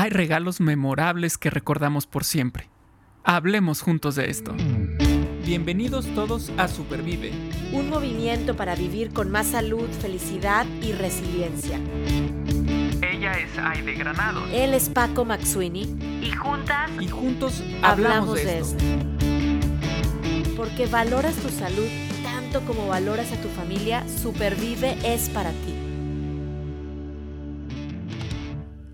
Hay regalos memorables que recordamos por siempre. Hablemos juntos de esto. Bienvenidos todos a Supervive. Un movimiento para vivir con más salud, felicidad y resiliencia. Ella es Aide Granado. Él es Paco Maxuini. Y juntas. Y juntos hablamos, de, esto. Porque valoras tu salud tanto como valoras a tu familia, Supervive es para ti.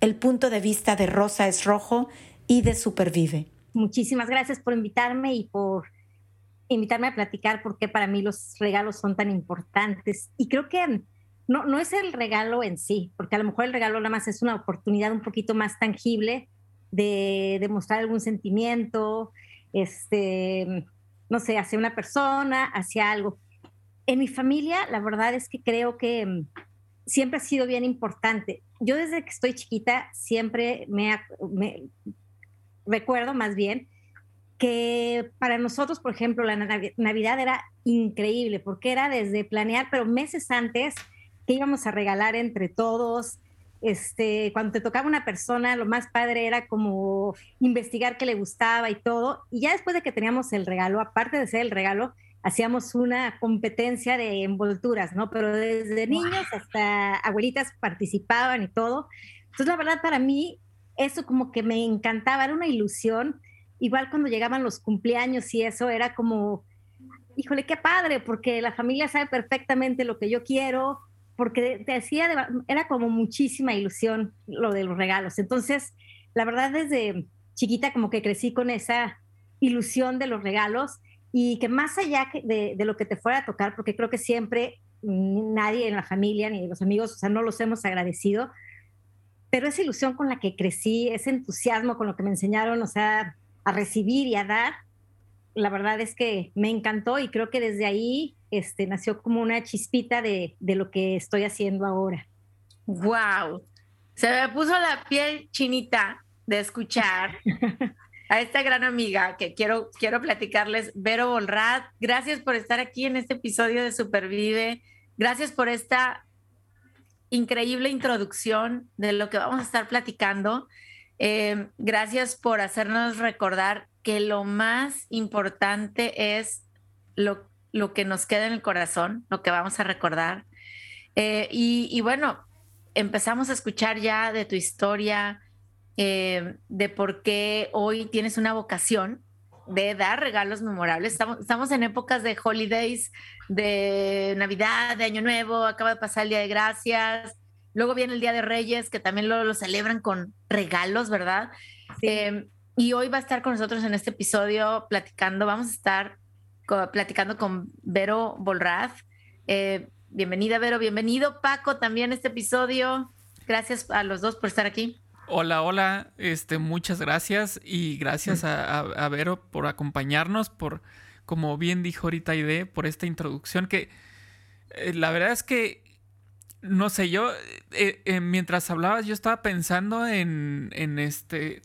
el punto de vista de Rosa es Rojo y de Supervive. Muchísimas gracias por invitarme y por invitarme a platicar porque para mí los regalos son tan importantes. Y creo que no, no es el regalo en sí, porque a lo mejor el regalo nada más es una oportunidad un poquito más tangible de demostrar algún sentimiento, este, no sé, hacia una persona, hacia algo. En mi familia, la verdad es que creo que siempre ha sido bien importante. Yo desde que estoy chiquita siempre me, recuerdo más bien que para nosotros, por ejemplo, la Navidad era increíble porque era desde planear, pero meses antes que íbamos a regalar entre todos. Este, cuando te tocaba una persona, lo más padre era como investigar qué le gustaba y todo. Y ya después de que teníamos el regalo, aparte de ser el regalo, hacíamos una competencia de envolturas, ¿no? Pero desde niños hasta abuelitas participaban y todo. Entonces, la verdad, para mí, eso como que me encantaba, era una ilusión. Igual cuando llegaban los cumpleaños y eso, era como, híjole, qué padre, porque la familia sabe perfectamente lo que yo quiero, porque te hacía, era como muchísima ilusión lo de los regalos. Entonces, la verdad, desde chiquita como que crecí con esa ilusión de los regalos y que más allá de, lo que te fuera a tocar, porque creo que siempre nadie en la familia ni los amigos, o sea, no los hemos agradecido, pero esa ilusión con la que crecí, ese entusiasmo con lo que me enseñaron, o sea, a recibir y a dar, la verdad es que me encantó y creo que desde ahí este, nació como una chispita de, de lo que estoy haciendo ahora. ¡Wow! Se me puso la piel chinita de escuchar a esta gran amiga que quiero, quiero platicarles, Vero Bolrat. Gracias por estar aquí en este episodio de Supervive. Gracias por esta increíble introducción de lo que vamos a estar platicando. Eh, gracias por hacernos recordar que lo más importante es lo, lo, que nos queda en el corazón, lo que vamos a recordar. Eh, y bueno, empezamos a escuchar ya de tu historia, eh, de por qué hoy tienes una vocación de dar regalos memorables. Estamos, en épocas de holidays, de Navidad, de Año Nuevo, acaba de pasar el Día de Gracias, luego viene el Día de Reyes, que también lo, celebran con regalos, ¿verdad? Em, y hoy va a estar con nosotros en este episodio platicando, vamos a estar platicando con Vero Bolraz. Eh, bienvenida, Vero, bienvenido, Paco, también a este episodio. Gracias a los dos por estar aquí. Hola, hola, este, muchas gracias y gracias a, Vero por acompañarnos, por, como bien dijo ahorita Ide, por esta introducción que eh, la verdad es que, no sé, yo, eh, eh, mientras hablabas, yo estaba pensando en, en este,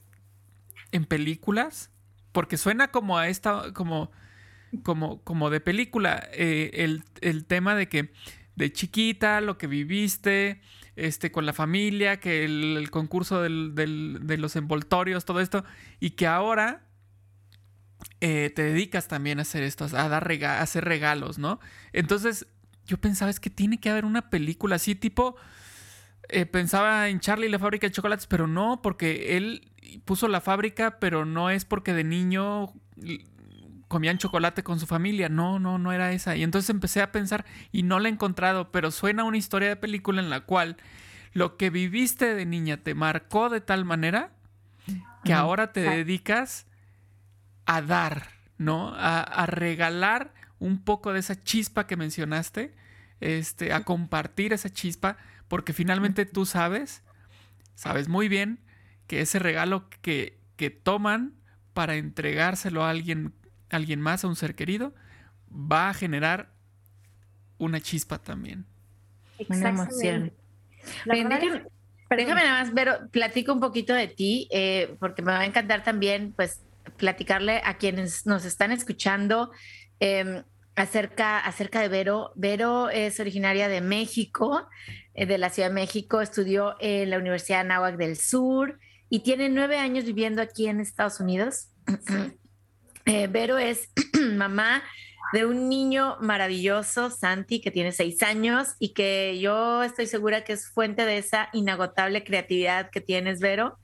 en películas, porque suena como a esta, como, como, como de película, el, el tema de que de chiquita, lo que viviste, este, con la familia, que el, concurso de los envoltorios, todo esto, y que ahora eh, te dedicas también a hacer esto, a, dar a hacer regalos, ¿no? Entonces, yo pensaba, es que tiene que haber una película así, tipo, eh, pensaba en Charlie y la fábrica de chocolates, pero no, porque él puso la fábrica, pero no es porque de niño comían chocolate con su familia. No, no, no era esa. Y entonces empecé a pensar y no la he encontrado, pero suena una historia de película en la cual lo que viviste de niña te marcó de tal manera que ahora te dedicas a dar, ¿no? A, regalar un poco de esa chispa que mencionaste, este, a compartir esa chispa, porque finalmente tú sabes, sabes muy bien que ese regalo que, que toman para entregárselo a alguien, alguien más, a un ser querido, va a generar una chispa también. Una emoción. déjame, nada más, pero platico un poquito de ti, eh, porque me va a encantar también, pues, platicarle a quienes nos están escuchando em, acerca, acerca de Vero. Vero es originaria de México, eh, de la Ciudad de México, estudió en la Universidad de Anáhuac del Sur y tiene nueve años viviendo aquí en Estados Unidos. Eh, Vero es mamá de un niño maravilloso, Santi, que tiene seis años y que yo estoy segura que es fuente de esa inagotable creatividad que tienes, Vero.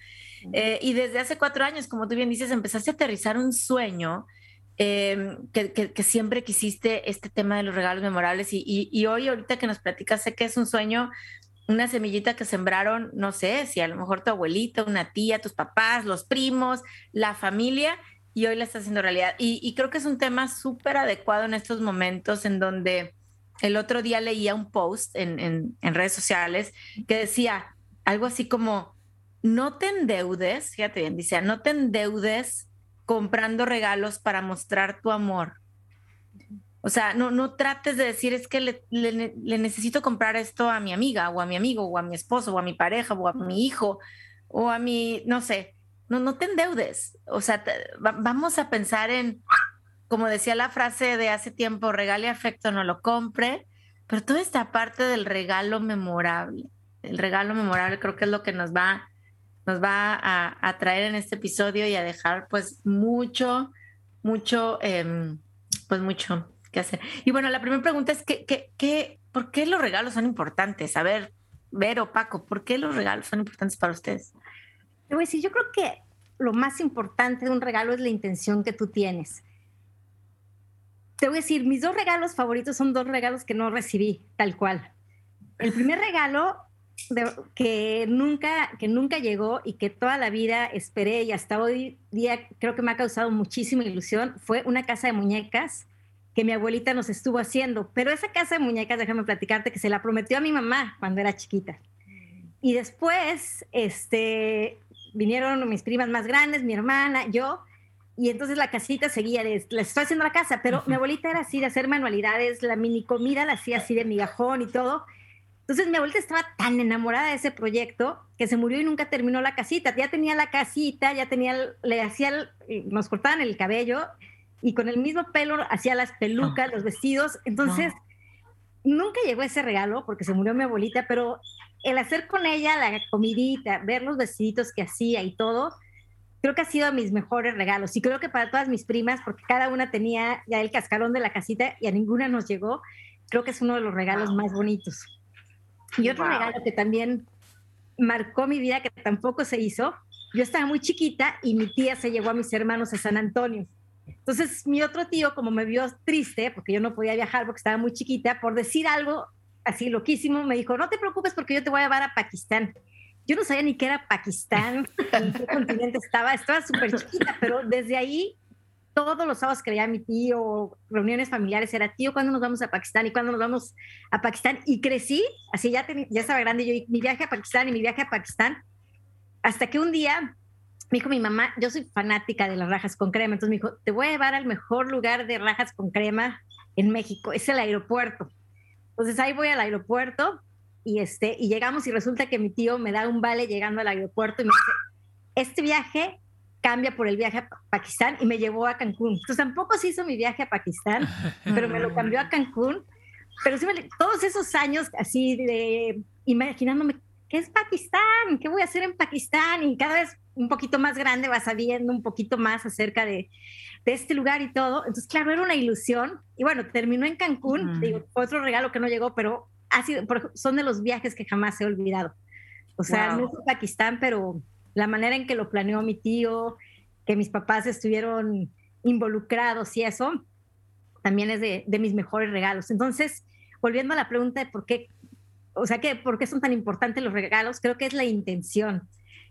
Eh, y desde hace cuatro años, como tú bien dices, empezaste a aterrizar un sueño em, que, siempre quisiste este tema de los regalos memorables y, y, hoy ahorita que nos platicas sé que es un sueño una semillita que sembraron, no sé, si a lo mejor tu abuelita, una tía, tus papás, los primos, la familia, y hoy la está haciendo realidad. Y, creo que es un tema súper adecuado en estos momentos en donde el otro día leía un post en, redes sociales que decía algo así como, no te endeudes, fíjate bien, dice, no te endeudes comprando regalos para mostrar tu amor. O sea, no, no trates de decir es que le, necesito comprar esto a mi amiga o a mi amigo o a mi esposo o a mi pareja o a mi hijo o a mi, no sé, no, no te endeudes. O sea, vamos a pensar en, como decía la frase de hace tiempo, regale afecto, no lo compre, pero toda esta parte del regalo memorable, el regalo memorable creo que es lo que nos va, nos va a, traer en este episodio y a dejar pues mucho, mucho, em, pues mucho que hacer. Y bueno, la primera pregunta es, ¿qué, qué, qué, ¿por qué los regalos son importantes? A ver, Vero, Paco, ¿por qué los regalos son importantes para ustedes? Te voy a decir, yo creo que lo más importante de un regalo es la intención que tú tienes. Te voy a decir, mis dos regalos favoritos son dos regalos que no recibí, tal cual. El primer regalo que, nunca, que nunca llegó y que toda la vida esperé y hasta hoy día creo que me ha causado muchísima ilusión fue una casa de muñecas que mi abuelita nos estuvo haciendo. Pero esa casa de muñecas, déjame platicarte, que se la prometió a mi mamá cuando era chiquita. Y después, este, vinieron mis primas más grandes, mi hermana, yo, y entonces la casita seguía, les, estoy haciendo la casa, pero mi abuelita era así de hacer manualidades, la mini comida la hacía así de migajón y todo. Entonces mi abuelita estaba tan enamorada de ese proyecto que se murió y nunca terminó la casita. Ya tenía la casita, ya tenía, le hacía, nos cortaban el cabello y con el mismo pelo hacía las pelucas, los vestidos. Entonces, nunca llegó ese regalo porque se murió mi abuelita, pero el hacer con ella la comidita, ver los vestiditos que hacía y todo, creo que ha sido mis mejores regalos. Y creo que para todas mis primas, porque cada una tenía ya el cascarón de la casita y a ninguna nos llegó, creo que es uno de los regalos más bonitos. Y otro regalo que también marcó mi vida, que tampoco se hizo, yo estaba muy chiquita y mi tía se llevó a mis hermanos a San Antonio. Entonces, mi otro tío, como me vio triste, porque yo no podía viajar porque estaba muy chiquita, por decir algo así loquísimo, me dijo, no te preocupes porque yo te voy a llevar a Pakistán. Yo no sabía ni qué era Pakistán, en qué continente estaba, estaba súper chiquita, pero desde ahí, todos los sábados que veía a mi tío, reuniones familiares, era, tío, ¿cuándo nos vamos a Pakistán? ¿Y cuándo nos vamos a Pakistán? Y crecí, así ya, ya estaba grande, yo, mi viaje a Pakistán y mi viaje a Pakistán, hasta que un día me dijo mi mamá, yo soy fanática de las rajas con crema, entonces me dijo, te voy a llevar al mejor lugar de rajas con crema en México, es el aeropuerto. Entonces ahí voy al aeropuerto y, este, y llegamos y resulta que mi tío me da un vale llegando al aeropuerto y me dice, este viaje cambia por el viaje a Pakistán y me llevó a Cancún. Entonces tampoco se hizo mi viaje a Pakistán, pero me lo cambió a Cancún. Pero sí, todos esos años así de imaginándome, ¿qué es Pakistán? ¿Qué voy a hacer en Pakistán? Y cada vez un poquito más grande, vas sabiendo un poquito más acerca de, de, este lugar y todo. Entonces, claro, era una ilusión. Y bueno, terminó en Cancún, digo, otro regalo que no llegó, pero ha sido, son de los viajes que jamás he olvidado. O sea, no fue Pakistán, pero la manera en que lo planeó mi tío, que mis papás estuvieron involucrados y eso, también es de, de mis mejores regalos. Entonces, volviendo a la pregunta de por qué, o sea, que por qué son tan importantes los regalos, creo que es la intención.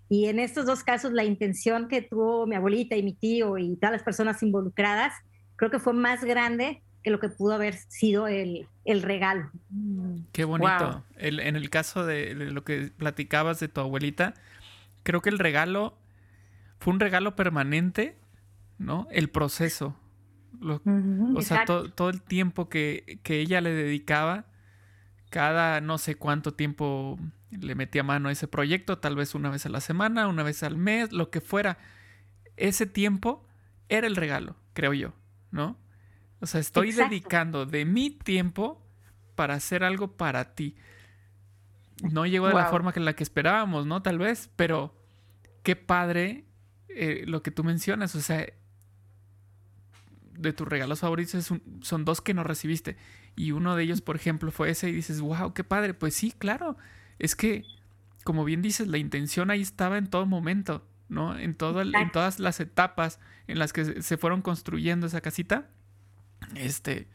Y en estos dos casos, la intención que tuvo mi abuelita y mi tío y todas las personas involucradas, creo que fue más grande que lo que pudo haber sido el, el regalo. Qué bonito. en el caso de, lo que platicabas de tu abuelita, creo que el regalo fue un regalo permanente, ¿no? El proceso. o sea, todo el tiempo que, que, ella le dedicaba, cada no sé cuánto tiempo le metía mano a ese proyecto, tal vez una vez a la semana, una vez al mes, lo que fuera. Ese tiempo era el regalo, creo yo, ¿no? O sea, estoy dedicando de mi tiempo para hacer algo para ti. No llegó de la forma que la que esperábamos, ¿no? Tal vez, pero qué padre eh, lo que tú mencionas. O sea, de tus regalos favoritos son dos que no recibiste. Y uno de ellos, por ejemplo, fue ese y dices, wow, qué padre. Pues sí, claro. Es que, como bien dices, la intención ahí estaba en todo momento, ¿no? En, todo, en todas las etapas en las que se fueron construyendo esa casita este,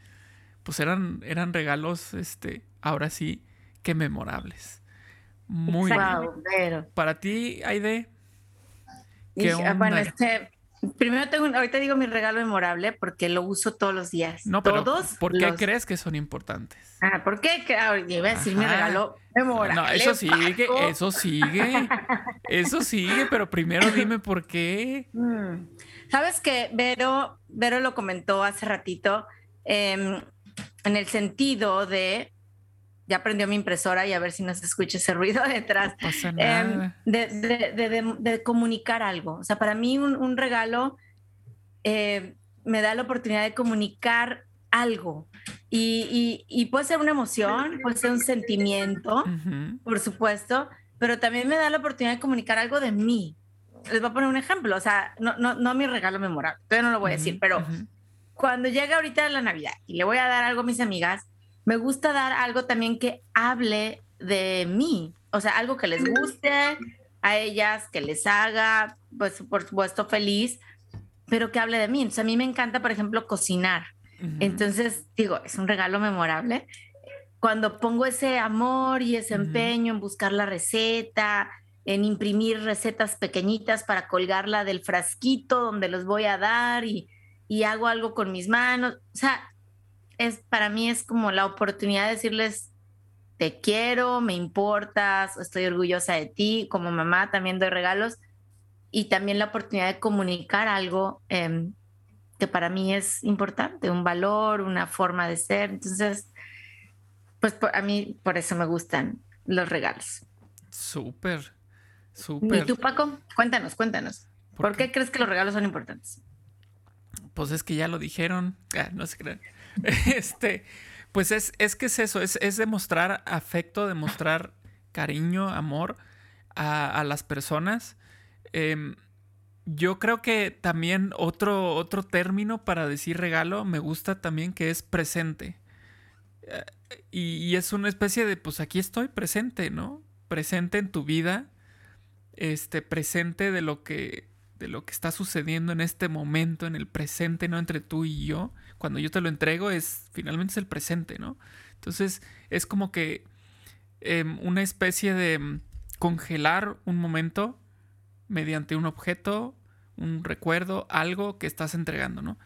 pues eran, eran regalos, este, ahora sí, que memorables. Muy bien. Para ti, Aide. ¿qué ah, bueno, este, primero tengo, ahorita digo mi regalo memorable porque lo uso todos los días. No, pero ¿Todos ¿por qué crees que son importantes? Ah, ¿por qué? Iba a decir mi regalo memorable. No, eso sigue, eso sigue, eso sigue, pero primero dime por qué. Mm. Sabes que Vero, Vero lo comentó hace ratito em, en el sentido de, ya prendió mi impresora y a ver si no se escucha ese ruido detrás, em, de, comunicar algo. O sea, para mí un, regalo eh, me da la oportunidad de comunicar algo. Y, puede ser una emoción, puede ser un sentimiento, por supuesto, pero también me da la oportunidad de comunicar algo de mí, les voy a poner un ejemplo, o sea, no, no, no mi regalo memorable, todavía no lo voy a decir, pero cuando llega ahorita la Navidad y le voy a dar algo a mis amigas, me gusta dar algo también que hable de mí, o sea, algo que les guste a ellas, que les haga, pues por supuesto, feliz, pero que hable de mí. Entonces, a mí me encanta, por ejemplo, cocinar. Entonces, digo, es un regalo memorable. Cuando pongo ese amor y ese empeño en buscar la receta, en imprimir recetas pequeñitas para colgarla del frasquito donde los voy a dar y, hago algo con mis manos. O sea, es, para mí es como la oportunidad de decirles, te quiero, me importas, estoy orgullosa de ti, como mamá también doy regalos y también la oportunidad de comunicar algo em, que para mí es importante, un valor, una forma de ser. Entonces, pues a mí por eso me gustan los regalos. Súper. ¿Y tú, Paco? Cuéntanos, cuéntanos. ¿Por, qué? crees que los regalos son importantes? Pues es que ya lo dijeron. Ah, no se crean. este, pues es, es que es eso, es, demostrar afecto, demostrar cariño, amor a, las personas. Em, yo creo que también otro, otro término para decir regalo me gusta también que es presente. Eh, y, y, es una especie de, pues aquí estoy presente, ¿no? Presente en tu vida este, presente de lo que de lo que está sucediendo en este momento, en el presente, ¿no? Entre tú y yo. Cuando yo te lo entrego es, finalmente es el presente, ¿no? Entonces es como que em, una especie de em, congelar un momento mediante un objeto, un recuerdo, algo que estás entregando, ¿no?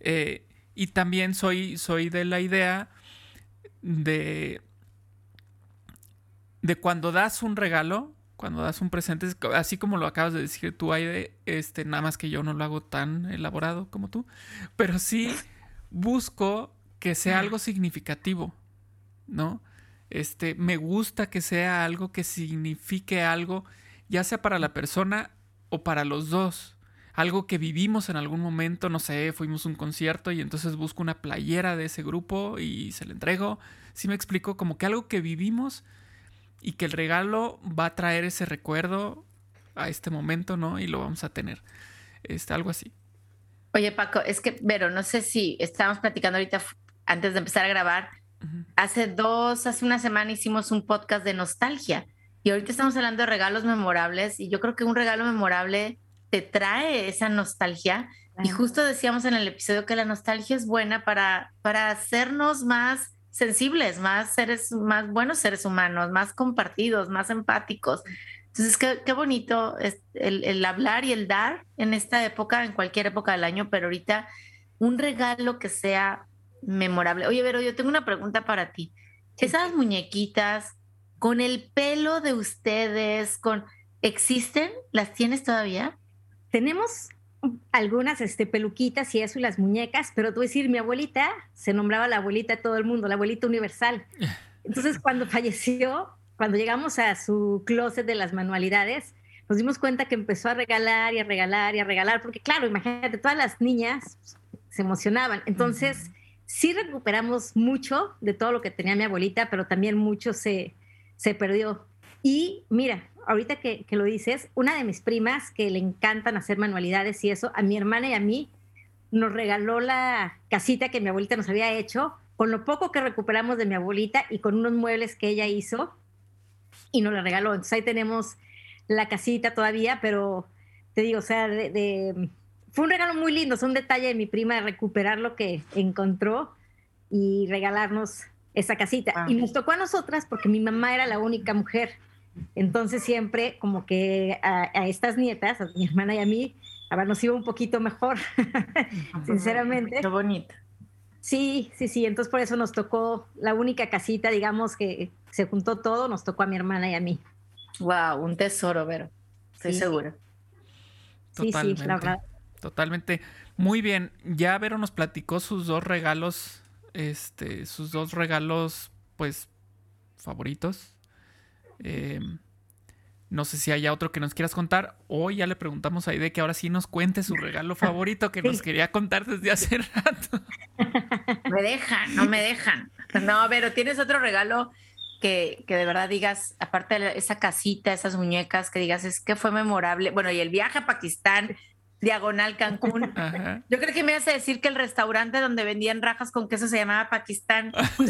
Eh, y también soy, soy de la idea de, de cuando das un regalo, cuando das un presente, así como lo acabas de decir tú, Aide, este, nada más que yo no lo hago tan elaborado como tú, pero sí busco que sea algo significativo, ¿no? Este, me gusta que sea algo que signifique algo, ya sea para la persona o para los dos. Algo que vivimos en algún momento, no sé, fuimos a un concierto y entonces busco una playera de ese grupo y se la entrego. Si me explico, como que algo que vivimos y que el regalo va a traer ese recuerdo a este momento, ¿no? Y lo vamos a tener. Este, algo así. Oye, Paco, es que, Vero, no sé si estábamos platicando ahorita antes de empezar a grabar. Hace dos, hace una semana hicimos un podcast de nostalgia y ahorita estamos hablando de regalos memorables y yo creo que un regalo memorable te trae esa nostalgia. Y justo decíamos en el episodio que la nostalgia es buena para, para hacernos más sensibles, más seres, más buenos seres humanos, más compartidos, más empáticos. Entonces, qué, qué bonito es el, hablar y el dar en esta época, en cualquier época del año, pero ahorita un regalo que sea memorable. Oye, Vero, yo tengo una pregunta para ti. Esas muñequitas con el pelo de ustedes, con ¿existen? ¿Las tienes todavía? tenemos algunas este, peluquitas y eso y las muñecas, pero tú decir, mi abuelita se nombraba la abuelita de todo el mundo, la abuelita universal. Entonces, cuando falleció, cuando llegamos a su closet de las manualidades, nos dimos cuenta que empezó a regalar y a regalar y a regalar, porque claro, imagínate, todas las niñas se emocionaban. Entonces, sí recuperamos mucho de todo lo que tenía mi abuelita, pero también mucho se, se perdió. Y mira, ahorita que, que, lo dices, una de mis primas que le encantan hacer manualidades y eso, a mi hermana y a mí nos regaló la casita que mi abuelita nos había hecho, con lo poco que recuperamos de mi abuelita y con unos muebles que ella hizo y nos la regaló. Entonces ahí tenemos la casita todavía, pero te digo, o sea, de, fue un regalo muy lindo, es un detalle de mi prima de recuperar lo que encontró y regalarnos esa casita. Y nos tocó a nosotras porque mi mamá era la única mujer. Entonces siempre como que a, estas nietas, a mi hermana y a mí, a ver, nos iba un poquito mejor, sinceramente. Qué bonito. Sí, sí, sí. Entonces por eso nos tocó la única casita, digamos, que se juntó todo, nos tocó a mi hermana y a mí. Wow, un tesoro, Vero. Estoy segura. Totalmente. Sí, sí, la verdad. Totalmente. Muy bien. Ya Vero nos platicó sus dos regalos, este, sus dos regalos, pues, favoritos. Eh, no sé si haya otro que nos quieras contar o ya le preguntamos a Aide que ahora sí nos cuente su regalo favorito que nos quería contar desde hace rato. Me dejan, no me dejan. No, pero tienes otro regalo que, que, de verdad digas, aparte de esa casita, esas muñecas, que digas, es que fue memorable. Bueno, y el viaje a Pakistán, diagonal Cancún. Yo creo que me hace decir que el restaurante donde vendían rajas con queso se llamaba Pakistán.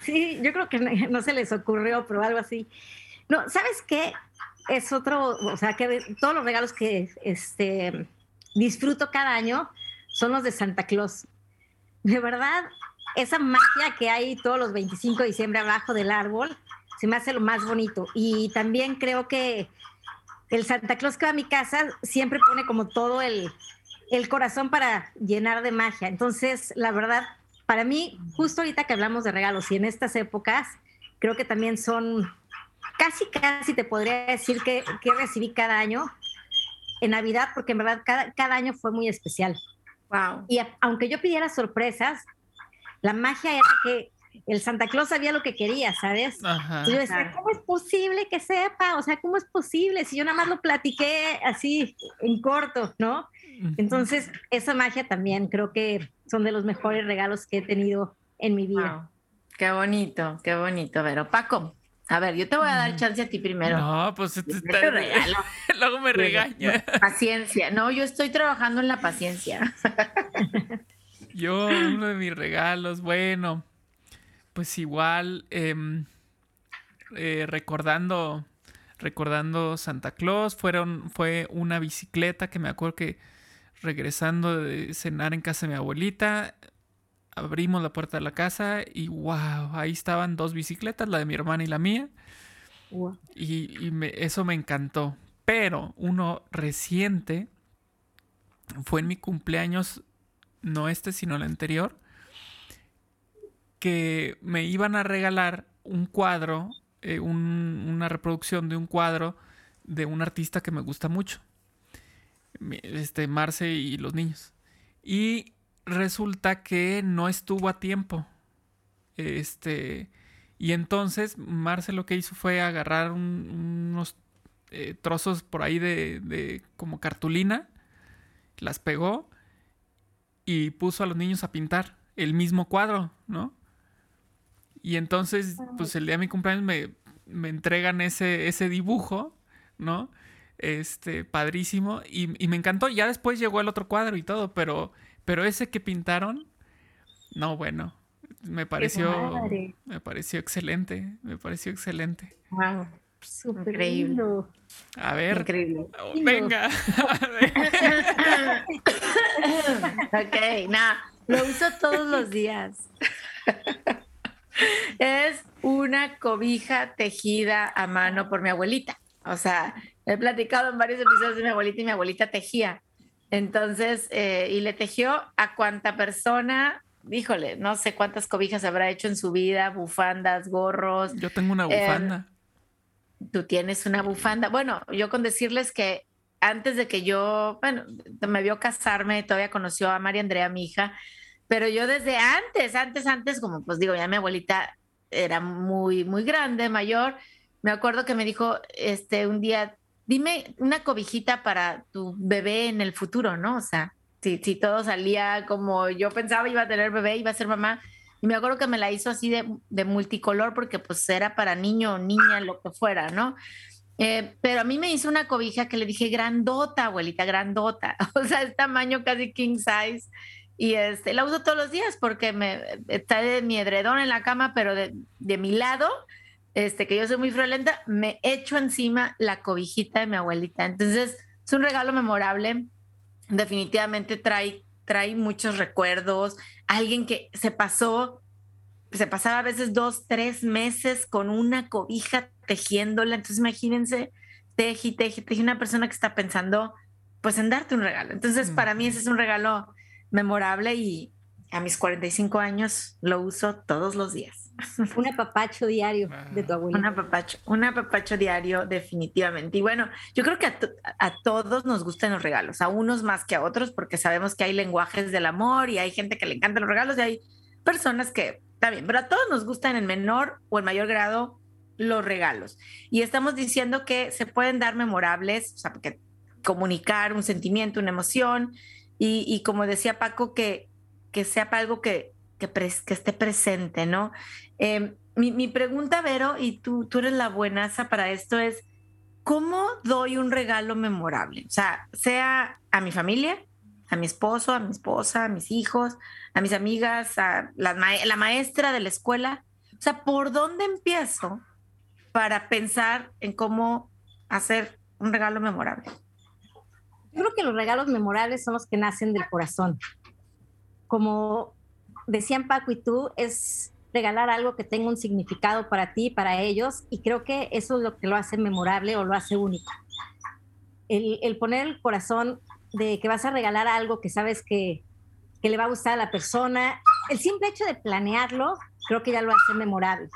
sí, yo creo que no, se les ocurrió, pero algo así. No, ¿sabes qué? Es otro, o sea, que todos los regalos que este, disfruto cada año son los de Santa Claus. De verdad, esa magia que hay todos los 25 de diciembre abajo del árbol, se me hace lo más bonito. Y también creo que el Santa Claus que va a mi casa siempre pone como todo el, el corazón para llenar de magia. Entonces, la verdad, para mí, justo ahorita que hablamos de regalos y en estas épocas, creo que también son casi, casi te podría decir que, que recibí cada año en Navidad, porque en verdad cada, cada año fue muy especial. Wow. Y aunque yo pidiera sorpresas, la magia era que el Santa Claus sabía lo que quería, ¿sabes? y yo decía, ¿cómo es posible que sepa? O sea, ¿cómo es posible? Si yo nada más lo platiqué así en corto, ¿no? Entonces, esa magia también creo que son de los mejores regalos que he tenido en mi vida. Qué bonito, qué bonito, Pero Paco, a ver, yo te voy a dar chance a ti primero. No, pues este luego me regaña. Paciencia. No, yo estoy trabajando en la paciencia. yo, uno de mis regalos, bueno, pues igual em, eh, recordando recordando Santa Claus fueron fue una bicicleta que me acuerdo que regresando de cenar en casa de mi abuelita, abrimos la puerta de la casa y wow, ahí estaban dos bicicletas, la de mi hermana y la mía. Y, eso me encantó. Pero uno reciente fue en mi cumpleaños, no este, sino el anterior, que me iban a regalar un cuadro, eh, una reproducción de un cuadro de un artista que me gusta mucho este, Marce y los niños. Y resulta que no estuvo a tiempo. Este, y entonces Marce lo que hizo fue agarrar unos eh, trozos por ahí de, de, como cartulina, las pegó y puso a los niños a pintar el mismo cuadro, ¿no? Y entonces, pues el día de mi cumpleaños me, me entregan ese, ese dibujo, ¿no? Este, padrísimo. Y, me encantó. Ya después llegó el otro cuadro y todo, pero, pero ese que pintaron, no, bueno, me pareció, me pareció excelente. Me pareció excelente. Wow. increíble. A ver. Increíble. Oh, venga. ok, nada. Lo uso todos los días. es una cobija tejida a mano por mi abuelita. O sea, he platicado en varios episodios de mi abuelita y mi abuelita tejía. Entonces, eh, y le tejió a cuánta persona, híjole, no sé cuántas cobijas habrá hecho en su vida, bufandas, gorros. Yo tengo una bufanda. tú tienes una bufanda. Bueno, yo con decirles que antes de que yo, bueno, me vio casarme, todavía conoció a María Andrea, mi hija, pero yo desde antes, antes, antes, como pues digo, ya mi abuelita era muy, muy grande, mayor, me acuerdo que me dijo, este, un día, dime una cobijita para tu bebé en el futuro, ¿no? O sea, si, si todo salía como yo pensaba iba a tener bebé, iba a ser mamá, y me acuerdo que me la hizo así de, de multicolor porque pues era para niño o niña, lo que fuera, ¿no? Eh, pero a mí me hizo una cobija que le dije grandota, abuelita, grandota. O sea, es tamaño casi king size. Y este, la uso todos los días porque me está de mi edredón en la cama, pero de, de mi lado, este, que yo soy muy friolenta, me echo encima la cobijita de mi abuelita. Entonces, es un regalo memorable. Definitivamente trae, trae muchos recuerdos. Alguien que se pasó, se pasaba a veces dos, tres meses con una cobija tejiéndola. Entonces, imagínense, teji, teji, teji, una persona que está pensando, pues, en darte un regalo. Entonces, para mí ese es un regalo memorable y a mis 45 años lo uso todos los días. Un apapacho diario de tu abuela. Un apapacho, un apapacho diario, definitivamente. Y bueno, yo creo que a, a, todos nos gustan los regalos, a unos más que a otros, porque sabemos que hay lenguajes del amor y hay gente que le encantan los regalos y hay personas que, bien, pero a todos nos gustan en menor o en mayor grado los regalos. Y estamos diciendo que se pueden dar memorables, o sea, porque comunicar un sentimiento, una emoción, y, como decía Paco, que, que sea para algo que, que, esté presente, ¿no? Eh, mi, mi, pregunta, Vero, y tú, tú eres la buenaza para esto, es, ¿cómo doy un regalo memorable? O sea, sea a mi familia, a mi esposo, a mi esposa, a mis hijos, a mis amigas, a la, la maestra de la escuela. O sea, ¿por dónde empiezo para pensar en cómo hacer un regalo memorable? Yo creo que los regalos memorables son los que nacen del corazón. Como decían Paco y tú, es regalar algo que tenga un significado para ti, para ellos, y creo que eso es lo que lo hace memorable o lo hace único. El, el poner el corazón de que vas a regalar algo que sabes que, que, le va a gustar a la persona, el simple hecho de planearlo, creo que ya lo hace memorable.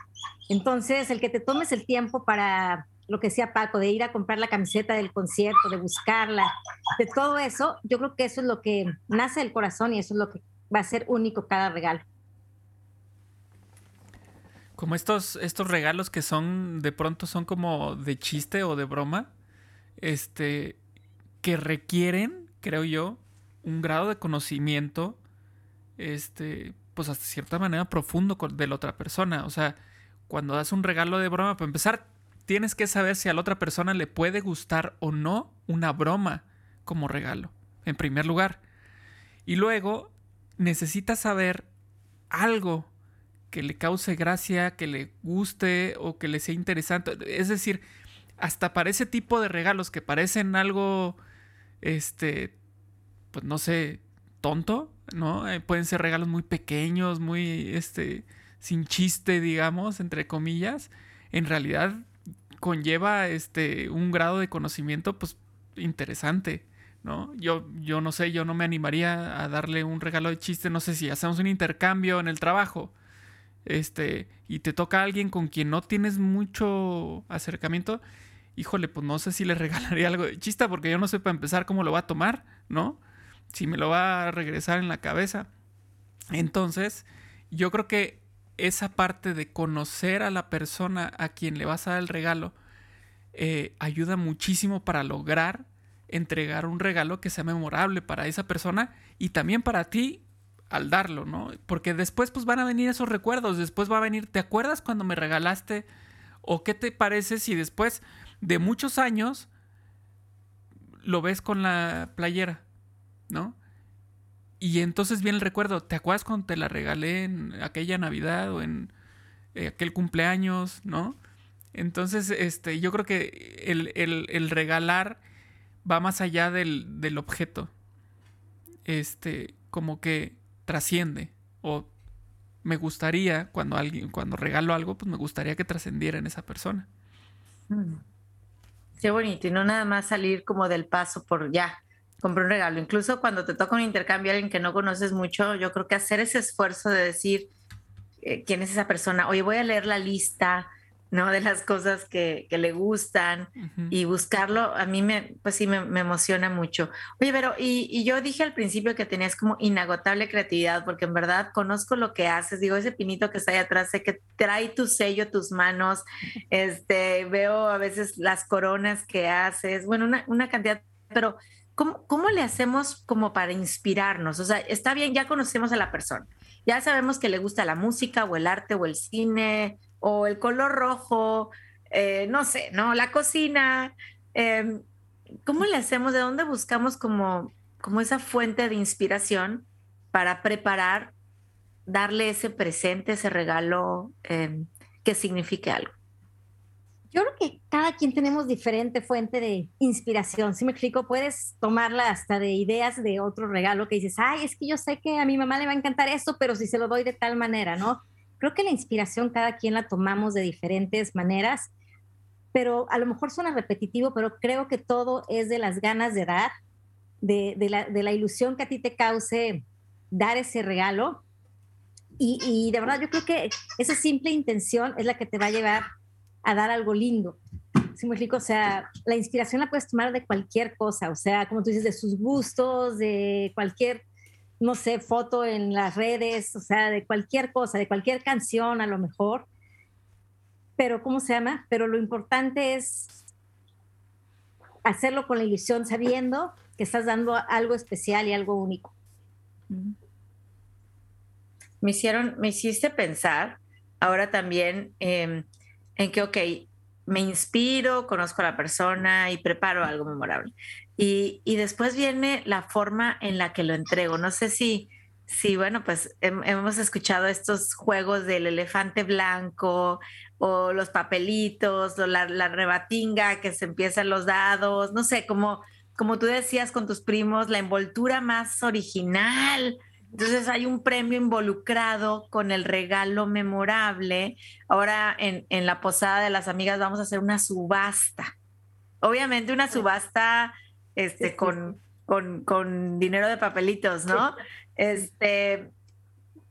Entonces, el que te tomes el tiempo para lo que decía Paco, de ir a comprar la camiseta del concierto, de buscarla, de todo eso, yo creo que eso es lo que nace del corazón y eso es lo que va a ser único cada regalo. Como estos, estos regalos que son, de pronto son como de chiste o de broma, este, que requieren, creo yo, un grado de conocimiento, este, pues hasta cierta manera profundo de la otra persona. O sea, cuando das un regalo de broma, para empezar, tienes que saber si a la otra persona le puede gustar o no una broma como regalo, en primer lugar. Y luego necesitas saber algo que le cause gracia, que le guste o que le sea interesante. Es decir, hasta para ese tipo de regalos que parecen algo, este, pues no sé, tonto, ¿no? Eh, pueden ser regalos muy pequeños, muy, este, sin chiste, digamos, entre comillas. En realidad conlleva, este, un grado de conocimiento, pues, interesante. ¿no? Yo, yo no sé, yo no me animaría a darle un regalo de chiste, no sé si hacemos un intercambio en el trabajo, este, y te toca a alguien con quien no tienes mucho acercamiento, híjole, pues no sé si le regalaría algo de chiste, porque yo no sé para empezar cómo lo va a tomar, ¿no? Si me lo va a regresar en la cabeza. Entonces, yo creo que esa parte de conocer a la persona a quien le vas a dar el regalo eh, ayuda muchísimo para lograr entregar un regalo que sea memorable para esa persona y también para ti al darlo, ¿no? Porque después pues van a venir esos recuerdos, después va a venir, ¿te acuerdas cuando me regalaste? ¿O qué te parece si después de muchos años lo ves con la playera, ¿no? Y entonces viene el recuerdo, ¿te acuerdas cuando te la regalé en aquella Navidad o en eh, aquel cumpleaños, ¿no? Entonces, este, yo creo que el, el, el regalar va más allá del, del, objeto. Este, como que trasciende. O me gustaría, cuando alguien, cuando regalo algo, pues me gustaría que trascendiera en esa persona. Mm. Qué bonito, y no nada más salir como del paso por ya, comprar un regalo. Incluso cuando te toca un intercambio a alguien que no conoces mucho, yo creo que hacer ese esfuerzo de decir eh, quién es esa persona, oye, voy a leer la lista, ¿no? De las cosas que, le gustan y buscarlo, a mí me, pues sí, me, emociona mucho. Oye, pero, y, y, yo dije al principio que tenías como inagotable creatividad, porque en verdad conozco lo que haces, digo, ese pinito que está ahí atrás, sé que trae tu sello, tus manos, este, veo a veces las coronas que haces, bueno, una, una cantidad, pero ¿cómo, ¿cómo le hacemos como para inspirarnos? O sea, está bien, ya conocemos a la persona. Ya sabemos que le gusta la música o el arte o el cine o el color rojo, eh, no sé, ¿no? La cocina. Em, ¿Cómo le hacemos? ¿De dónde buscamos como, como esa fuente de inspiración para preparar, darle ese presente, ese regalo em, que signifique algo? Yo creo que cada quien tenemos diferente fuente de inspiración. Si me explico, puedes tomarla hasta de ideas de otro regalo que dices, ay, es que yo sé que a mi mamá le va a encantar eso, pero si se lo doy de tal manera, ¿no? Creo que la inspiración cada quien la tomamos de diferentes maneras, pero a lo mejor suena repetitivo, pero creo que todo es de las ganas de dar, de, la, ilusión que a ti te cause dar ese regalo. Y, y, de verdad yo creo que esa simple intención es la que te va a llevar a dar algo lindo. ¿Sí me explico? O sea, la inspiración la puedes tomar de cualquier cosa, o sea, como tú dices, de sus gustos, de cualquier no sé, foto en las redes, o sea, de cualquier cosa, de cualquier canción a lo mejor. Pero, ¿cómo se llama? Pero lo importante es hacerlo con la ilusión, sabiendo que estás dando algo especial y algo único. Me hicieron, me hiciste pensar ahora también em, en que, ok, me inspiro, conozco a la persona y preparo algo memorable. Y, después viene la forma en la que lo entrego. No sé si, si bueno, pues hemos escuchado estos juegos del elefante blanco o los papelitos o la, rebatinga que se empiezan los dados, no sé, como, como tú decías con tus primos, la envoltura más original. Entonces hay un premio involucrado con el regalo memorable. Ahora en, en la posada de las amigas vamos a hacer una subasta. Obviamente una subasta este, con, con, dinero de papelitos, ¿no? Este,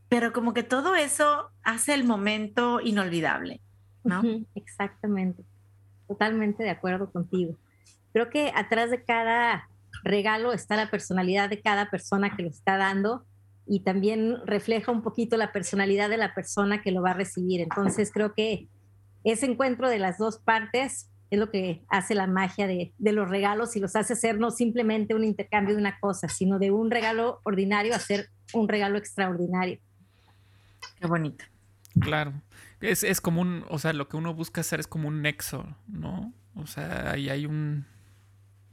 pero como que todo eso hace el momento inolvidable, ¿no? Exactamente, totalmente de acuerdo contigo. Creo que atrás de cada regalo está la personalidad de cada persona que lo está dando y también refleja un poquito la personalidad de la persona que lo va a recibir. Entonces creo que ese encuentro de las dos partes es lo que hace la magia de, los regalos y los hace ser no simplemente un intercambio de una cosa, sino de un regalo ordinario a ser un regalo extraordinario. Qué bonito. Claro. Es, es como un, o sea, lo que uno busca hacer es como un nexo, ¿no? O sea, ahí hay un,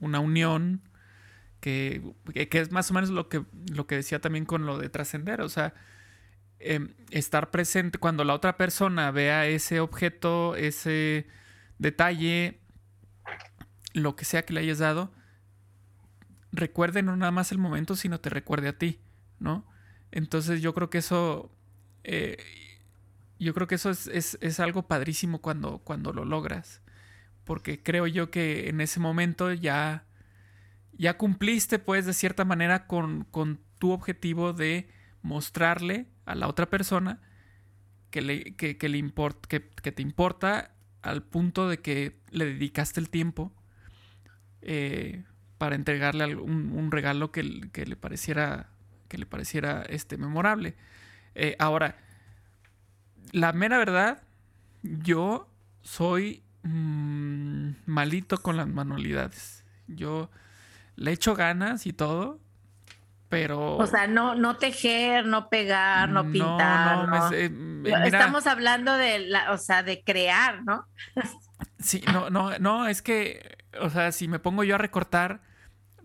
una unión que, que, es más o menos lo que, lo que decía también con lo de trascender, o sea, em, estar presente cuando la otra persona vea ese objeto, ese detalle, lo que sea que le hayas dado, recuerde no nada más el momento, sino te recuerde a ti, ¿no? Entonces yo creo que eso, eh, yo creo que eso es, algo padrísimo cuando, cuando lo logras, porque creo yo que en ese momento ya, ya cumpliste, pues, de cierta manera con, con tu objetivo de mostrarle a la otra persona que, le, que, le que, que te importa al punto de que le dedicaste el tiempo eh, para entregarle un, regalo que, le pareciera que le pareciera este memorable. Eh, ahora, la mera verdad, yo soy mm, malito con las manualidades. Yo le echo ganas y todo, pero... O sea, no, no tejer, no pegar, no pintar. No, no. Estamos hablando de, la, o sea, de crear, ¿no? sí, no, no, no, es que, o sea, si me pongo yo a recortar,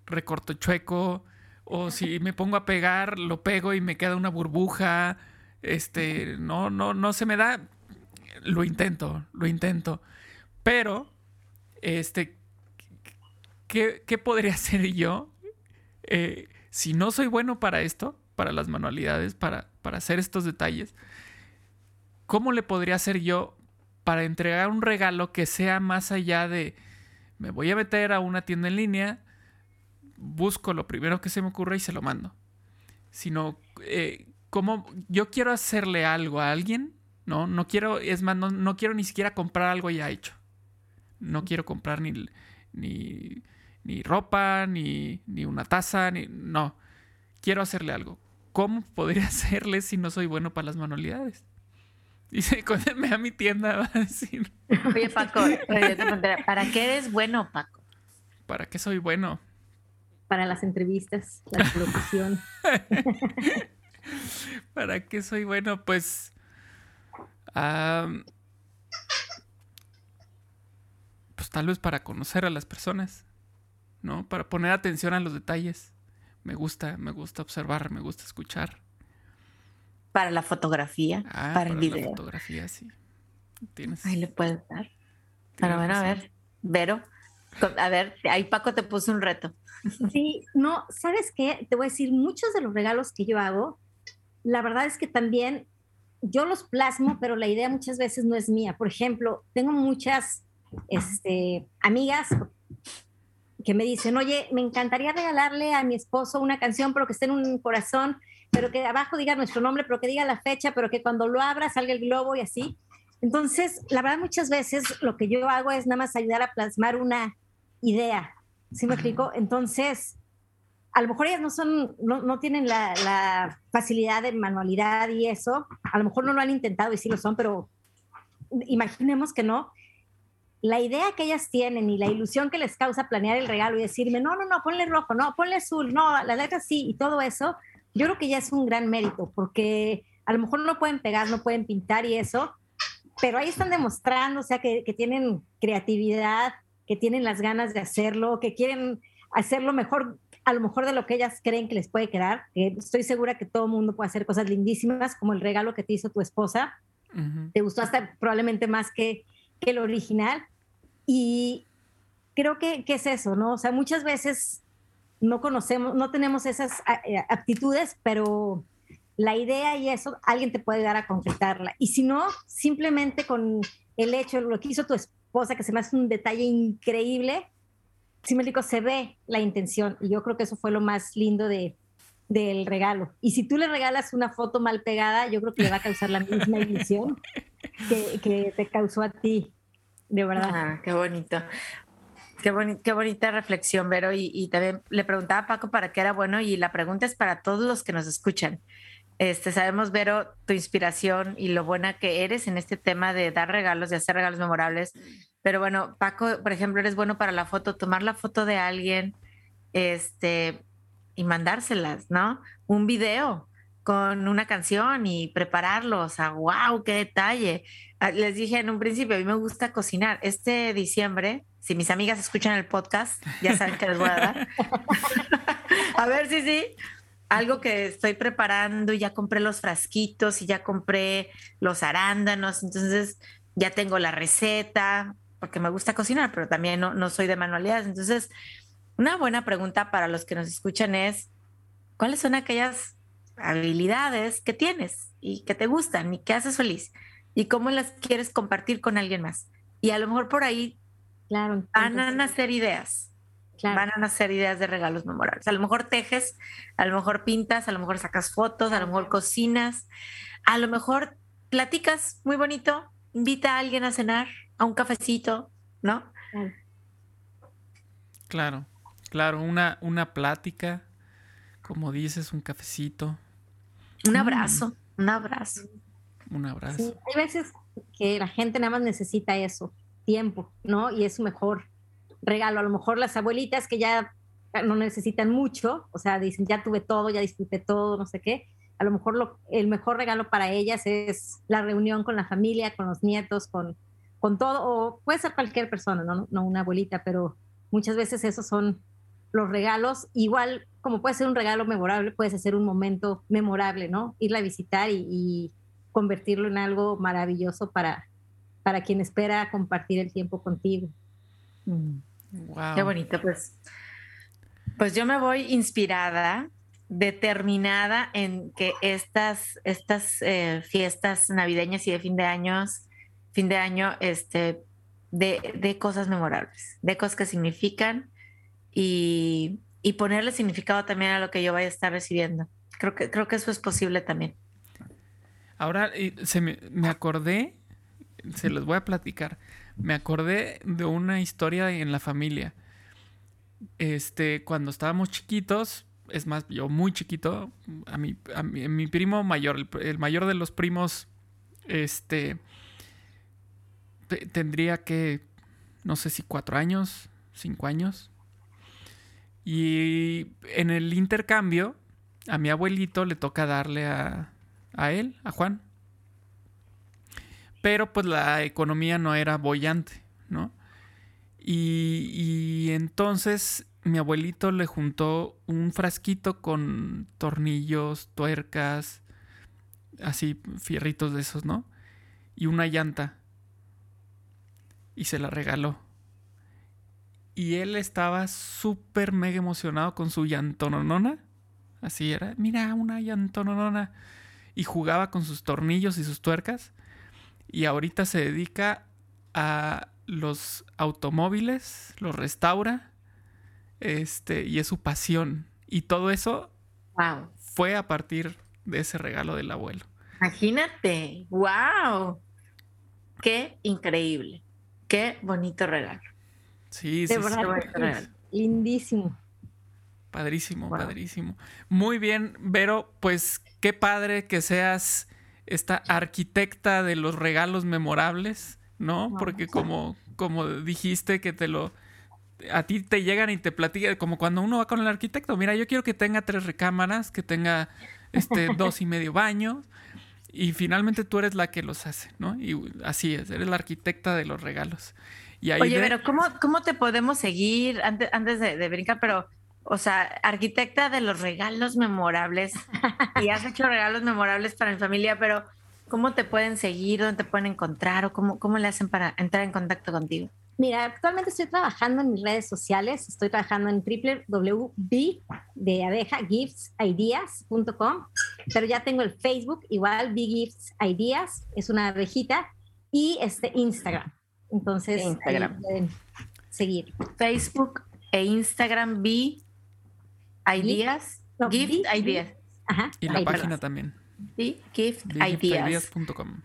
recorto chueco, o si me pongo a pegar, lo pego y me queda una burbuja, este, no, no, no se me da, lo intento, lo intento, pero, este, ¿qué, podría hacer yo? Eh, si no soy bueno para esto, para las manualidades, para, para hacer estos detalles, ¿cómo le podría hacer yo para entregar un regalo que sea más allá de me voy a meter a una tienda en línea, busco lo primero que se me ocurre y se lo mando? Sino, eh, como yo quiero hacerle algo a alguien, ¿no? No quiero, es más, no, quiero ni siquiera comprar algo ya hecho. No quiero comprar ni, ni, ni ropa, ni, ni una taza, ni... No, quiero hacerle algo. ¿Cómo podría hacerle si no soy bueno para las manualidades? Dice, cuando a mi tienda va a decir. Oye, Paco, ¿para qué eres bueno, Paco? ¿Para qué soy bueno? Para las entrevistas, la producción. ¿Para qué soy bueno? Pues. pues tal vez para conocer a las personas, ¿no? Para poner atención a los detalles. Me gusta, me gusta observar, me gusta escuchar. Para la fotografía, ah, para, el video. La fotografía, sí. ¿Tienes? Ahí le puedes dar. Pero bueno, a ver, Vero, a ver, ahí Paco te puso un reto. Sí, no, ¿sabes qué? Te voy a decir, muchos de los regalos que yo hago, la verdad es que también yo los plasmo, pero la idea muchas veces no es mía. Por ejemplo, tengo muchas este, amigas que me dicen, oye, me encantaría regalarle a mi esposo una canción, pero que esté en un corazón, pero que abajo diga nuestro nombre, pero que diga la fecha, pero que cuando lo abra salga el globo y así. Entonces, la verdad, muchas veces lo que yo hago es nada más ayudar a plasmar una idea. ¿Sí me explico? Entonces, a lo mejor ellas no son, no, tienen la, la, facilidad de manualidad y eso. A lo mejor no lo han intentado y sí lo son, pero imaginemos que no la idea que ellas tienen y la ilusión que les causa planear el regalo y decirme, no, no, no, ponle rojo, no, ponle azul, no, la letra sí y todo eso, yo creo que ya es un gran mérito porque a lo mejor no pueden pegar, no pueden pintar y eso, pero ahí están demostrando, o sea, que, tienen creatividad, que tienen las ganas de hacerlo, que quieren hacerlo mejor, a lo mejor de lo que ellas creen que les puede quedar. estoy segura que todo el mundo puede hacer cosas lindísimas, como el regalo que te hizo tu esposa. Te gustó hasta probablemente más que, que el original. Y creo que, es eso, ¿no? O sea, muchas veces no conocemos, no tenemos esas eh, aptitudes, pero la idea y eso, alguien te puede dar a concretarla. Y si no, simplemente con el hecho, lo que hizo tu esposa, que se me hace un detalle increíble, si me digo, se ve la intención. Y yo creo que eso fue lo más lindo de, del regalo. Y si tú le regalas una foto mal pegada, yo creo que le va a causar la misma ilusión que, que te causó a ti de verdad. Ah, qué bonito. Qué, qué, bonita reflexión, Vero. Y, también le preguntaba a Paco para qué era bueno y la pregunta es para todos los que nos escuchan. Este, sabemos, Vero, tu inspiración y lo buena que eres en este tema de dar regalos, de hacer regalos memorables. Pero bueno, Paco, por ejemplo, eres bueno para la foto, tomar la foto de alguien este, y mandárselas, ¿no? Un video con una canción y prepararlo, o sea, wow, qué detalle. Ah, les dije en un principio, a mí me gusta cocinar. Este diciembre, si mis amigas escuchan el podcast, ya saben que les voy a dar. a ver, sí, sí. Algo que estoy preparando, ya compré los frasquitos y ya compré los arándanos, entonces ya tengo la receta, porque me gusta cocinar, pero también no, no soy de manualidades. Entonces, una buena pregunta para los que nos escuchan es, ¿cuáles son aquellas habilidades que tienes y que te gustan y que haces feliz y cómo las quieres compartir con alguien más. Y a lo mejor por ahí claro, van a nacer ideas. Van a nacer ideas de regalos memorables. A lo mejor tejes, a lo mejor pintas, a lo mejor sacas fotos, a lo mejor cocinas, a lo mejor platicas muy bonito, invita a alguien a cenar, a un cafecito, ¿no? Claro, claro, una, una plática, como dices, un cafecito. Un mm. abrazo, un abrazo. Un abrazo. hay veces que la gente nada más necesita eso, tiempo, ¿no? Y es su mejor regalo. A lo mejor las abuelitas que ya no necesitan mucho, o sea, dicen, ya tuve todo, ya disfruté todo, no sé qué. A lo mejor lo, el mejor regalo para ellas es la reunión con la familia, con los nietos, con, con todo, o puede ser cualquier persona, ¿no? no una abuelita, pero muchas veces esos son los regalos, igual como puede ser un regalo memorable, puedes hacer un momento memorable, ¿no? Irla a visitar y, convertirlo en algo maravilloso para, para quien espera compartir el tiempo contigo. Wow. Qué bonito, pues. Pues yo me voy inspirada, determinada en que estas, estas eh, fiestas navideñas y de fin de años, fin de año, este, de, de cosas memorables, de cosas que significan y, ponerle significado también a lo que yo vaya a estar recibiendo. Creo que, creo que eso es posible también. Ahora se me, acordé, se los voy a platicar. Me acordé de una historia en la familia. Este, cuando estábamos chiquitos, es más, yo muy chiquito, a mi, a mi, primo mayor, el, mayor de los primos, este, tendría que, no sé si cuatro años, cinco años. Y en el intercambio, a mi abuelito le toca darle a, a él, a Juan. Pero pues la economía no era bollante, ¿no? Y, y entonces mi abuelito le juntó un frasquito con tornillos, tuercas, así, fierritos de esos, ¿no? Y una llanta. Y se la regaló. Y él estaba súper mega emocionado con su llantononona. Así era, mira, una llantononona y jugaba con sus tornillos y sus tuercas. Y ahorita se dedica a los automóviles, los restaura. Este, y es su pasión. Y todo eso fue a partir de ese regalo del abuelo. Imagínate, wow. Qué increíble. Qué bonito regalo. Sí, sí, sí. Lindísimo. Padrísimo, padrísimo. Muy bien, Vero, pues qué padre que seas esta arquitecta de los regalos memorables, ¿no? Porque como, como dijiste que te lo... A ti te llegan y te platican, como cuando uno va con el arquitecto, mira, yo quiero que tenga tres recámaras, que tenga este, dos y medio baños, y finalmente tú eres la que los hace, ¿no? Y así es, eres la arquitecta de los regalos. Y Oye, pero ¿cómo, ¿cómo te podemos seguir antes, antes de, de brincar? Pero o sea, arquitecta de los regalos memorables y has hecho regalos memorables para mi familia, pero ¿cómo te pueden seguir? ¿Dónde te pueden encontrar? ¿O cómo, cómo le hacen para entrar en contacto contigo? Mira, actualmente estoy trabajando en mis redes sociales. Estoy trabajando en www de abeja giftsideas.com, pero ya tengo el Facebook, igual Gifts Ideas, es una abejita, y este Instagram. Entonces, Instagram. pueden seguir. Facebook e Instagram B Ideas. gift Ideas. y la página también. Sí, Gift Ideas.com.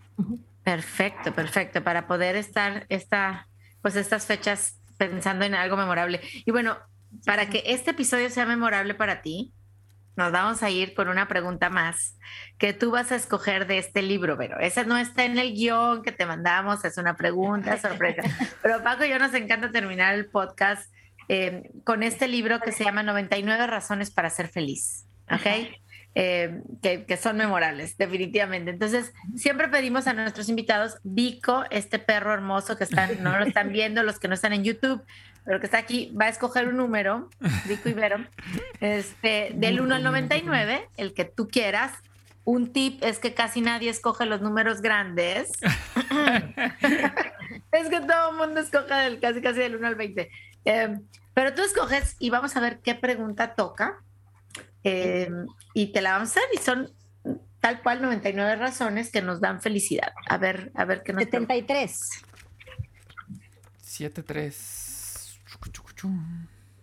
Perfecto, perfecto. Para poder estar esta, pues estas fechas pensando en algo memorable. Y bueno, para que este episodio sea memorable para ti, nos vamos a ir con una pregunta más que tú vas a escoger de este libro, pero esa no está en el guion que te mandamos, es una pregunta sorpresa. Pero Paco y yo nos encanta terminar el podcast eh, con este libro que se llama 99 razones para ser feliz, ¿ok? Eh, que, son memorables, definitivamente. Entonces, siempre pedimos a nuestros invitados, Vico, este perro hermoso que están, no lo están viendo, los que no están en YouTube, pero que está aquí, va a escoger un número, Vico Ibero, este, del 1 al 99, el que tú quieras. Un tip es que casi nadie escoge los números grandes. es que todo el mundo escoge del, casi casi del 1 al 20. Em, pero tú escoges y vamos a ver qué pregunta toca. Em, y te la vamos a hacer y son tal cual 99 razones que nos dan felicidad. A ver, a ver qué nos 73. 73.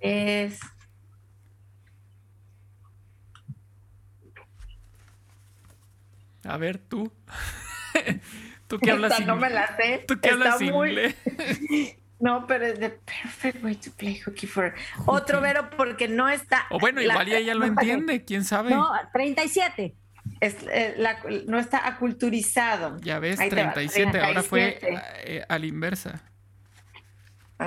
Es A ver, tú. tú qué hablas Esta no me la sé. Tú qué hablas inglés. No, pero es the perfect way to play hockey for otro Vero porque no está. O bueno, igual ya ella lo entiende, quién sabe. No, 37. Es, eh, no está aculturizado. Ya ves, 37, ahora fue eh, a la inversa.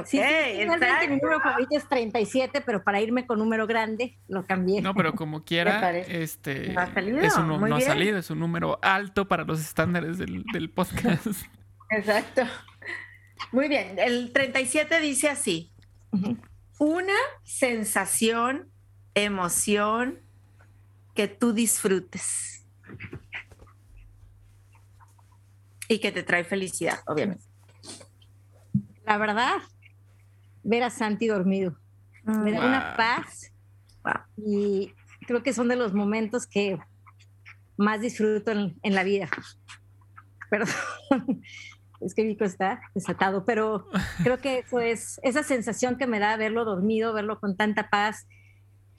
Sí, sí, mi número favorito es 37, pero para irme con número grande lo cambié. No, pero como quiera, este no ha salido, es un, no ha salido, es un número alto para los estándares del, del podcast. Exacto. Muy bien, el 37 dice así, una sensación, emoción que tú disfrutes y que te trae felicidad, obviamente. La verdad, ver a Santi dormido. Me da una paz y creo que son de los momentos que más disfruto en, en la vida. Perdón es que Vico está desatado, pero creo que eso es esa sensación que me da verlo dormido, verlo con tanta paz,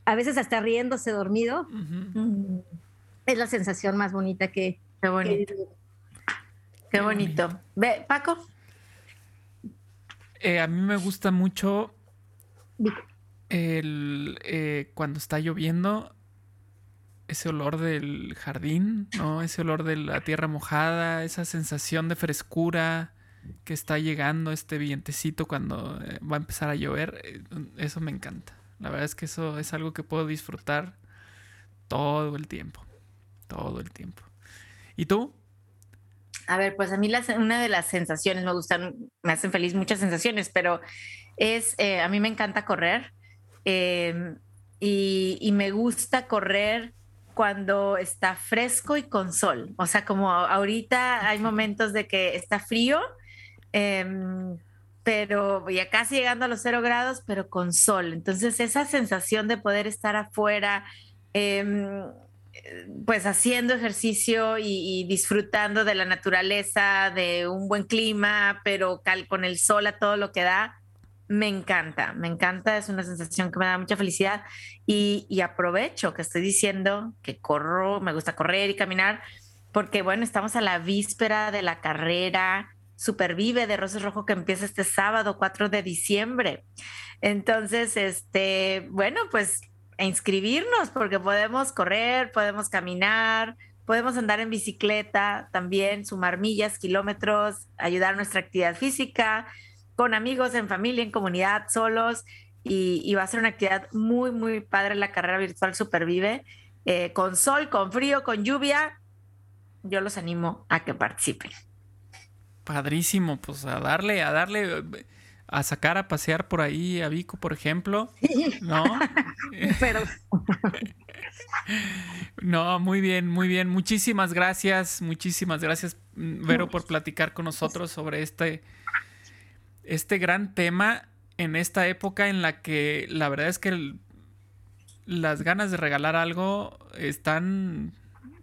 a veces hasta riéndose dormido, es la sensación más bonita que, Qué bonito. Qué bonito. Ve, Paco. Eh, a mí me gusta mucho el, eh, cuando está lloviendo, ese olor del jardín, ¿no? Ese olor de la tierra mojada, esa sensación de frescura que está llegando este vientecito cuando eh, va a empezar a llover, eso me encanta. La verdad es que eso es algo que puedo disfrutar todo el tiempo, todo el tiempo. ¿Y tú? A ver, pues a mí una de las sensaciones, me gustan, me hacen feliz muchas sensaciones, pero es, eh, a mí me encanta correr em, y, me gusta correr cuando está fresco y con sol. O sea, como ahorita hay momentos de que está frío, em, pero ya casi llegando a los cero grados, pero con sol. Entonces, esa sensación de poder estar afuera, em, pues haciendo ejercicio y, disfrutando de la naturaleza, de un buen clima, pero con el sol a todo lo que da, me encanta, me encanta, es una sensación que me da mucha felicidad y, aprovecho que estoy diciendo que corro, me gusta correr y caminar, porque bueno, estamos a la víspera de la carrera Supervive de Rosas Rojo que empieza este sábado 4 de diciembre. Entonces, este, bueno, pues e inscribirnos porque podemos correr, podemos caminar, podemos andar en bicicleta también, sumar millas, kilómetros, ayudar a nuestra actividad física, con amigos, en familia, en comunidad, solos. Y, va a ser una actividad muy, muy padre la carrera virtual Supervive, eh, con sol, con frío, con lluvia. Yo los animo a que participen. Padrísimo, pues a darle, a darle a sacar a pasear por ahí a Vico, por ejemplo. ¿No? Pero. no, muy bien, muy bien. Muchísimas gracias, muchísimas gracias, Vero, por platicar con nosotros sobre este, este gran tema en esta época en la que la verdad es que las ganas de regalar algo están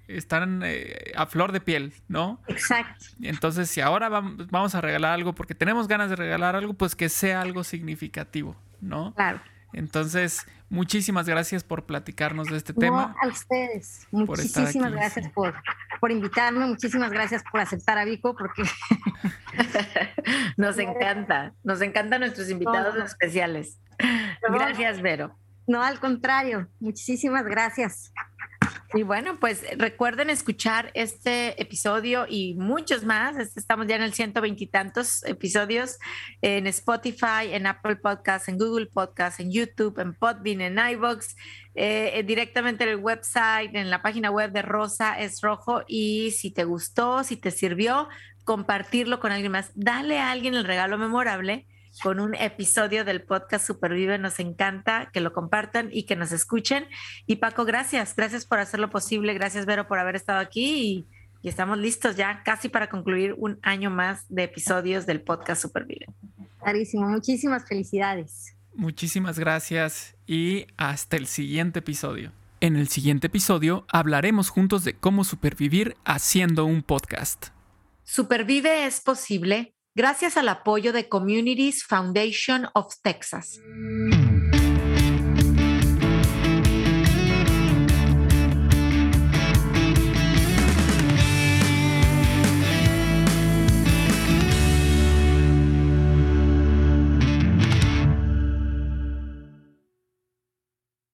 están eh, a flor de piel, ¿no? Exacto. Entonces, si ahora vamos a regalar algo porque tenemos ganas de regalar algo, pues que sea algo significativo, ¿no? Claro. Entonces, muchísimas gracias por platicarnos de este tema. A ustedes. Muchísimas gracias por, por invitarme, muchísimas gracias por aceptar a Vico, porque nos encanta, nos encantan nuestros invitados especiales. Gracias, Vero. No, al contrario, muchísimas gracias. Y bueno, pues recuerden escuchar este episodio y muchos más. Este, estamos ya en el ciento veintitantos episodios en Spotify, en Apple Podcasts, en Google Podcasts, en YouTube, en Podbean, en iVoox, eh, directamente en el website, en la página web de Rosa es Rojo. Y si te gustó, si te sirvió, compartirlo con alguien más. Dale a alguien el regalo memorable con un episodio del podcast Supervive. Nos encanta que lo compartan y que nos escuchen. Y Paco, gracias, gracias por hacerlo posible. Gracias, Vero, por haber estado aquí y, estamos listos ya casi para concluir un año más de episodios del podcast Supervive. Clarísimo, muchísimas felicidades. Muchísimas gracias y hasta el siguiente episodio. En el siguiente episodio hablaremos juntos de cómo supervivir haciendo un podcast. Supervive es posible gracias al apoyo de Communities Foundation of Texas.